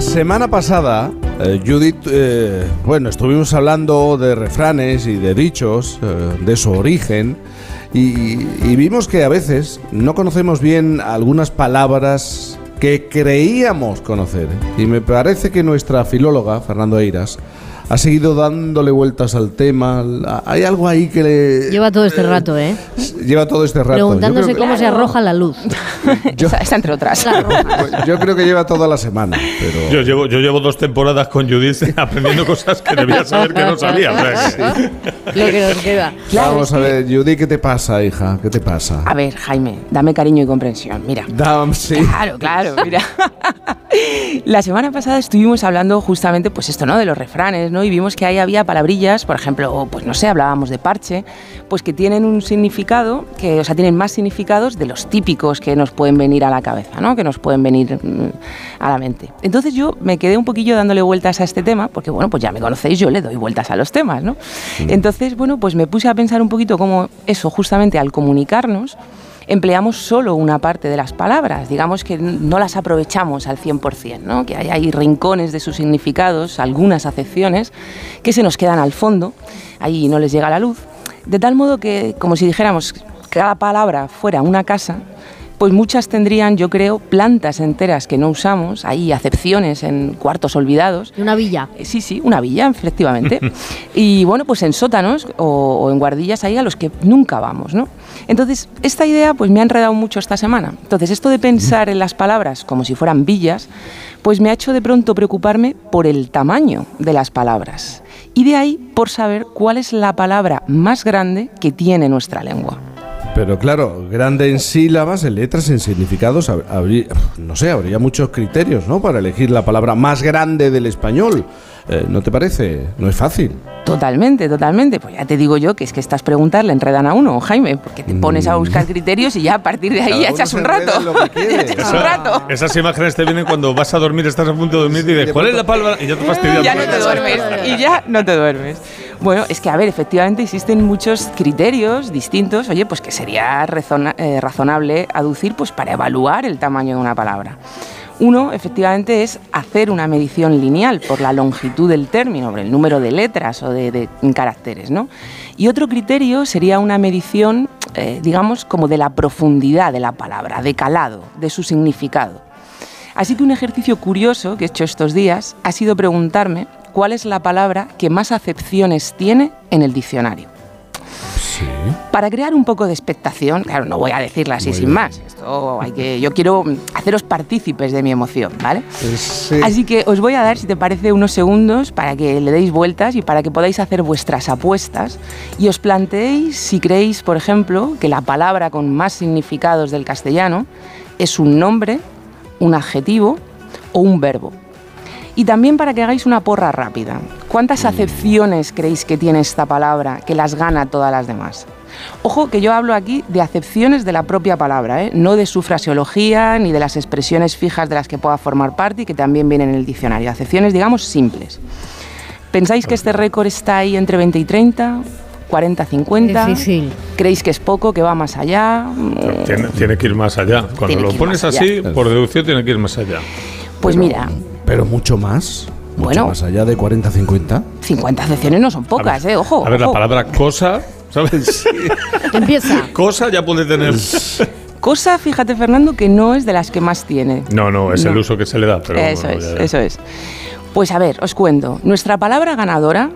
La semana pasada, eh, Judith, eh, bueno, estuvimos hablando de refranes y de dichos, eh, de su origen, y, y vimos que a veces no conocemos bien algunas palabras que creíamos conocer. Y me parece que nuestra filóloga, Fernando Eiras, ha seguido dándole vueltas al tema. Hay algo ahí que le... Lleva todo este rato, ¿eh? Lleva todo este rato. Preguntándose cómo se arroja la luz. Yo, esa, entre otras. Yo creo que lleva toda la semana. Pero... Yo, llevo, yo llevo dos temporadas con Judith aprendiendo cosas que debía saber que no sabía. Lo que nos queda. Claro, Vamos a ver, Judith, ¿qué te pasa, hija? ¿Qué te pasa? A ver, Jaime, dame cariño y comprensión. Mira. Dame, sí. Claro, claro, mira. la semana pasada estuvimos hablando justamente, pues esto, ¿no? De los refranes, ¿no? Y vimos que ahí había palabrillas, por ejemplo, pues no sé, hablábamos de parche, pues que tienen un significado, que, o sea, tienen más significados de los típicos que nos pueden venir a la cabeza, ¿no? Que nos pueden venir mm, a la mente. Entonces yo me quedé un poquillo dándole vueltas a este tema, porque bueno, pues ya me conocéis, yo le doy vueltas a los temas, ¿no? Entonces, bueno, pues me puse a pensar un poquito cómo eso, justamente al comunicarnos, empleamos solo una parte de las palabras, digamos que no las aprovechamos al 100%, ¿no? que hay, hay rincones de sus significados, algunas acepciones, que se nos quedan al fondo, ahí no les llega la luz, de tal modo que, como si dijéramos, cada palabra fuera una casa, pues muchas tendrían, yo creo, plantas enteras que no usamos, hay acepciones en cuartos olvidados. Una villa. Sí, sí, una villa, efectivamente. y bueno, pues en sótanos o, o, en guardillas ahí a los que nunca vamos, ¿no? Entonces, esta idea pues me ha enredado mucho esta semana. Entonces, esto de pensar en las palabras como si fueran villas, pues me ha hecho de pronto preocuparme por el tamaño de las palabras. Y de ahí por saber cuál es la palabra más grande que tiene nuestra lengua. Pero claro, grande en sílabas, en letras, en significados, habría, no sé, habría muchos criterios, ¿no? Para elegir la palabra más grande del español. Eh, ¿No te parece? No es fácil. Totalmente, totalmente. Pues ya te digo yo que es que estas preguntas le enredan a uno, Jaime, porque te pones a buscar criterios y ya a partir de ahí echas un rato. echas un rato. esas imágenes te vienen cuando vas a dormir, estás a punto de dormir y dices, ¿cuál es la palabra? Y ya te fastidias. ya no te duermes y ya no te duermes. Bueno, es que a ver, efectivamente existen muchos criterios distintos, oye, pues que sería eh, razonable aducir pues para evaluar el tamaño de una palabra. Uno, efectivamente, es hacer una medición lineal por la longitud del término, por el número de letras o de, de caracteres, ¿no? Y otro criterio sería una medición, eh, digamos, como de la profundidad de la palabra, de calado, de su significado. Así que un ejercicio curioso que he hecho estos días ha sido preguntarme cuál es la palabra que más acepciones tiene en el diccionario. Para crear un poco de expectación, claro, no voy a decirla así sin más. Esto hay que, yo quiero haceros partícipes de mi emoción, ¿vale? Sí. Así que os voy a dar, si te parece, unos segundos para que le deis vueltas y para que podáis hacer vuestras apuestas y os planteéis si creéis, por ejemplo, que la palabra con más significados del castellano es un nombre, un adjetivo o un verbo. Y también para que hagáis una porra rápida. ¿Cuántas acepciones creéis que tiene esta palabra que las gana todas las demás? Ojo que yo hablo aquí de acepciones de la propia palabra, ¿eh? no de su fraseología ni de las expresiones fijas de las que pueda formar parte y que también vienen en el diccionario. Acepciones, digamos, simples. ¿Pensáis que este récord está ahí entre 20 y 30? ¿40, 50? Difícil. ¿Creéis que es poco, que va más allá? Tiene, tiene que ir más allá. Cuando Tiene lo pones así, por deducción, tiene que ir más allá. Pues mira, Pero mucho más. Mucho Bueno. más allá de 40-50. 50 acepciones no son pocas, ver, ¿eh? Ojo. A ver, la palabra cosa, ¿sabes? Empieza. cosa ya puede tener. Cosa, fíjate, Fernando, que no es de las que más tiene. No, no, es el uso que se le da. Pero eso bueno, es, ya- ya. eso es. Pues a ver, os cuento. Nuestra palabra ganadora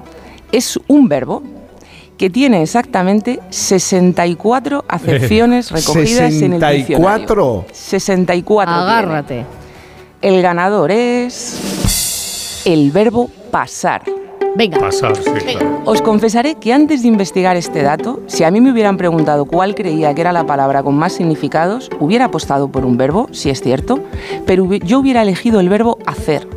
es un verbo que tiene exactamente 64 acepciones recogidas en el diccionario. ¿64? 64. tiene. El ganador es el verbo pasar. Venga. Pasar, sí, claro. Os confesaré que antes de investigar este dato, si a mí me hubieran preguntado cuál creía que era la palabra con más significados, hubiera apostado por un verbo, si es cierto, pero yo hubiera elegido el verbo hacer.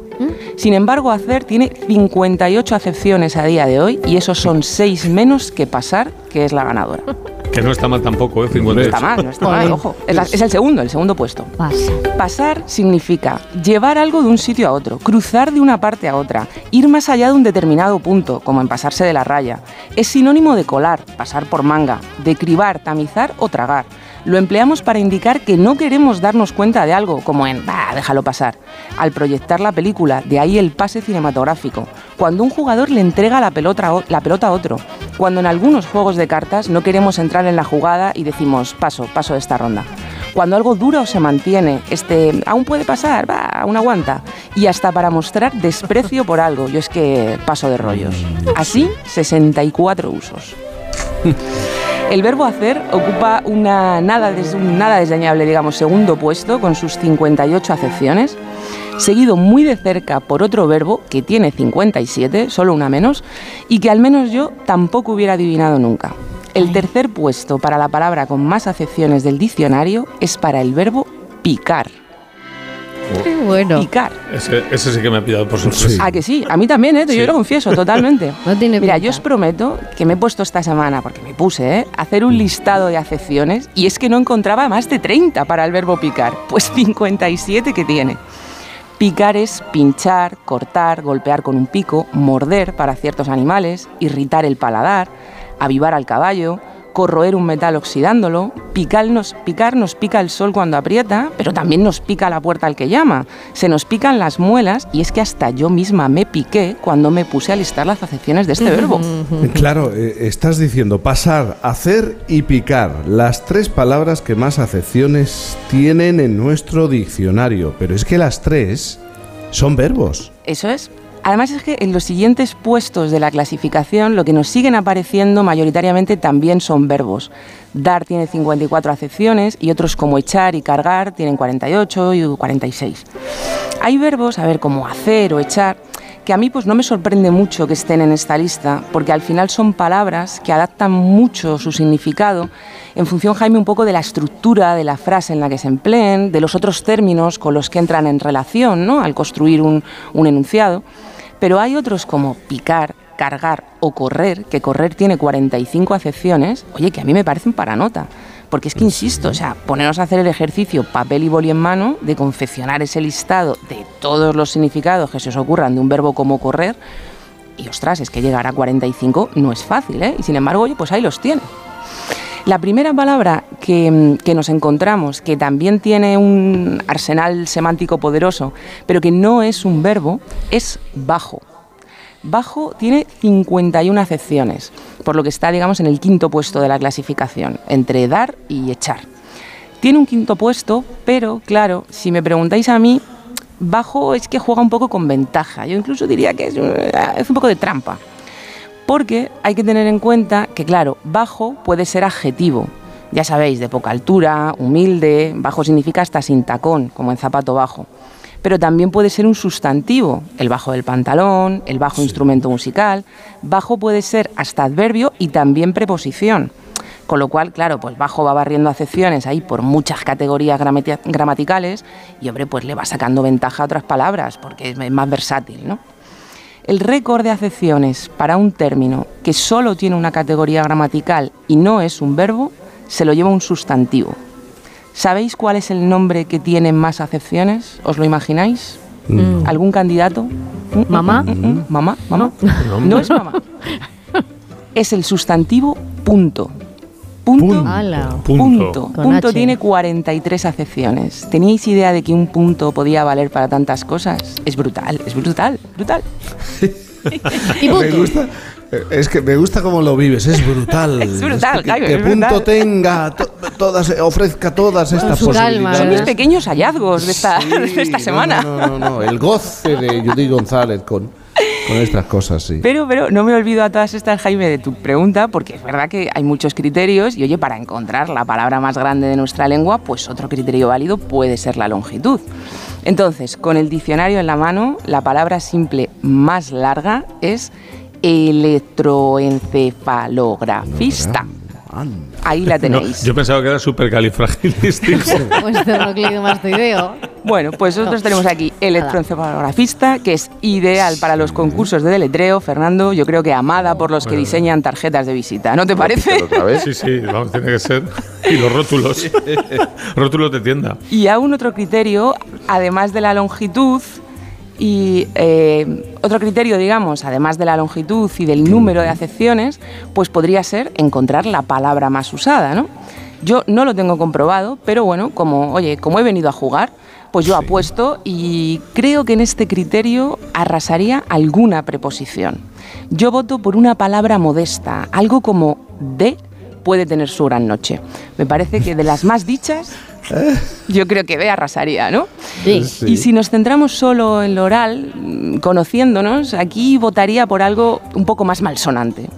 Sin embargo, hacer tiene 58 acepciones a día de hoy y esos son 6 menos que pasar, que es la ganadora. Que no está mal tampoco, ¿eh? 58. No está mal, no está mal, ojo. Es, la- es el segundo, el segundo puesto. Pasa. Pasar significa llevar algo de un sitio a otro, cruzar de una parte a otra, ir más allá de un determinado punto, como en pasarse de la raya. Es sinónimo de colar, pasar por manga, de cribar, tamizar o tragar, Lo empleamos para indicar que no queremos darnos cuenta de algo, como en, bah, déjalo pasar, al proyectar la película, de ahí el pase cinematográfico, cuando un jugador le entrega la pelota, a- la pelota a otro, cuando en algunos juegos de cartas no queremos entrar en la jugada y decimos, paso, paso de esta ronda. Cuando algo dura o se mantiene, este, aún puede pasar, va, aún aguanta. Y hasta para mostrar desprecio por algo, yo es que paso de rollos. Así, 64 usos. El verbo hacer ocupa una nada, un nada desdeñable, digamos, segundo puesto con sus 58 acepciones, seguido muy de cerca por otro verbo que tiene 57, solo una menos, y que al menos yo tampoco hubiera adivinado nunca. El tercer puesto para la palabra con más acepciones del diccionario es para el verbo picar. Bueno. Picar. Ese, ese sí que me ha pillado por sorpresa. Sí. Ah, que sí, a mí también, ¿eh? yo Sí. lo confieso, totalmente. No tiene Mira, pinta. yo os prometo que me he puesto esta semana, porque me puse, ¿eh? hacer un listado de acepciones y es que no encontraba más de 30 para el verbo picar, pues 57 que tiene. Picar es pinchar, cortar, golpear con un pico, morder para ciertos animales, irritar el paladar, avivar al caballo, corroer un metal oxidándolo, picar nos, picar nos pica el sol cuando aprieta, pero también nos pica la puerta al que llama. Se nos pican las muelas y es que hasta yo misma me piqué cuando me puse a listar las acepciones de este verbo. Claro, eh, estás diciendo pasar, hacer y picar, las tres palabras que más acepciones tienen en nuestro diccionario, pero es que las tres son verbos. Eso es. Además es que en los siguientes puestos de la clasificación lo que nos siguen apareciendo mayoritariamente también son verbos. Dar tiene 54 acepciones y otros como echar y cargar tienen 48 y 46. Hay verbos, a ver, como hacer o echar, que a mí pues no me sorprende mucho que estén en esta lista, porque al final son palabras que adaptan mucho su significado en función, Jaime, un poco de la estructura de la frase en la que se empleen, de los otros términos con los que entran en relación, ¿no? Al construir un, un enunciado. Pero hay otros como picar, cargar o correr, que correr tiene 45 acepciones, oye, que a mí me parecen para nota. Porque es que, insisto, o sea, ponernos a hacer el ejercicio papel y boli en mano de confeccionar ese listado de todos los significados que se os ocurran de un verbo como correr, y ostras, es que llegar a 45 no es fácil, ¿eh? Y sin embargo, oye, pues ahí los tiene. La primera palabra que, mm, que nos encontramos, que también tiene un arsenal semántico poderoso, pero que no es un verbo, es bajo. Bajo tiene 51 acepciones, por lo que está, digamos, en el quinto puesto de la clasificación, entre dar y echar. Tiene un quinto puesto, pero claro, si me preguntáis a mí, bajo es que juega un poco con ventaja. Yo incluso diría que es un poco de trampa. Porque hay que tener en cuenta que, claro, bajo puede ser adjetivo. Ya sabéis, de poca altura, humilde, bajo significa hasta sin tacón, como en zapato bajo. Pero también puede ser un sustantivo, el bajo del pantalón, el bajo instrumento musical. Bajo puede ser hasta adverbio y también preposición. Con lo cual, claro, pues bajo va barriendo acepciones ahí por muchas categorías gramati- gramaticales y, hombre, pues le va sacando ventaja a otras palabras porque es más versátil, ¿no? El récord de acepciones para un término que solo tiene una categoría gramatical y no es un verbo, se lo lleva un sustantivo. ¿Sabéis cuál es el nombre que tiene más acepciones? ¿Os lo imagináis? ¿Algún candidato? Mm, ¿Mamá? mm, mm. ¿Mamá? ¿Mamá? No. No es mamá. Es el sustantivo punto. Punto. Punto. Ala. Punto. Punto. Tiene 43 acepciones. ¿Teníais idea de que un punto podía valer para tantas cosas? Es brutal, es brutal, brutal. Y punto. Me gusta, eh, es que me gusta cómo lo vives, es brutal. Es brutal, que, Jaime, que es punto brutal. tenga, to- todas, ofrezca todas estas su calma, posibilidades. Son mis pequeños hallazgos de esta, Sí, de esta no, semana. No, no, no, no, el goce de Judy González con, con estas cosas, sí. Pero, pero no me olvido a todas estas, Jaime, de tu pregunta, porque es verdad que hay muchos criterios y, oye, para encontrar la palabra más grande de nuestra lengua, pues otro criterio válido puede ser la longitud. Entonces, con el diccionario en la mano, la palabra simple más larga es electroencefalografista. Anda. Ahí la No, tenéis. yo pensaba que era supercalifragilístico. Pues. Bueno, pues nosotros tenemos aquí electroencefalografista, que es ideal para los concursos de deletreo. Fernando, yo creo que amada por los que Bueno. diseñan tarjetas de visita. ¿No te parece? ¿Otra vez? Sí, sí, vamos, tiene que ser. Y los rótulos. rótulos de tienda. Y aún otro criterio, además de la longitud, y eh, otro criterio, digamos, además de la longitud y del número de acepciones, pues podría ser encontrar la palabra más usada, ¿no? Yo no lo tengo comprobado, pero bueno, como, oye, como he venido a jugar, pues yo apuesto y creo que en este criterio arrasaría alguna preposición. Yo voto por una palabra modesta, algo como de puede tener su gran noche. Me parece que de las más dichas, yo creo que de arrasaría, ¿no? Sí. Sí. Y si nos centramos solo en lo oral, mm, conociéndonos, aquí votaría por algo un poco más malsonante.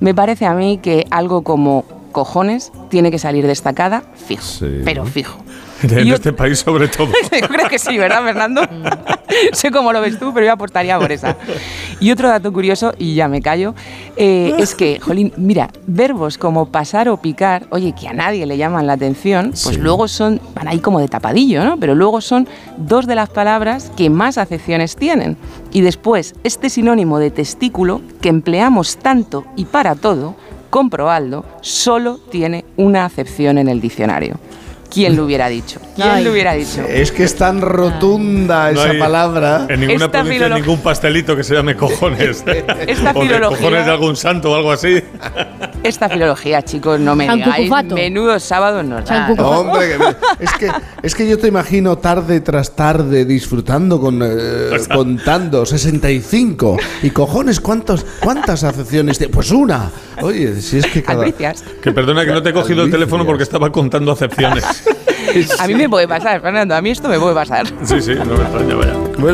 Me parece a mí que algo como cojones tiene que salir destacada fijo, Sí. pero fijo. En yo- este país, sobre todo. yo creo que sí, ¿verdad, Fernando? sé cómo lo ves tú, pero yo apostaría por esa. Y otro dato curioso, y ya me callo, eh, es que, jolín, mira, verbos como pasar o picar, oye, que a nadie le llaman la atención, pues Sí. luego son, van ahí como de tapadillo, ¿no? Pero luego son dos de las palabras que más acepciones tienen. Y después, este sinónimo de testículo, que empleamos tanto y para todo, comprobadlo, solo tiene una acepción en el diccionario. ¿Quién lo hubiera dicho? ¿Quién Ay. lo hubiera dicho? Es que es tan rotunda No esa hay palabra. En ninguna Esta provincia, filolo- ningún pastelito que se llame cojones. Esta o de filología- cojones de algún santo o algo así. Esta filología, chicos, no me digáis. Menudo sábado nos da. Hombre, que me- es, que, es que yo te imagino tarde tras tarde disfrutando con eh, contando 65 y cojones cuántos cuántas acepciones tiene pues una oye si es que cada Albricias. Que perdona que no te he cogido el teléfono porque estaba contando acepciones. A mí me puede pasar, Fernando. A mí esto me puede pasar. Sí, sí, no me extraña, vaya. bueno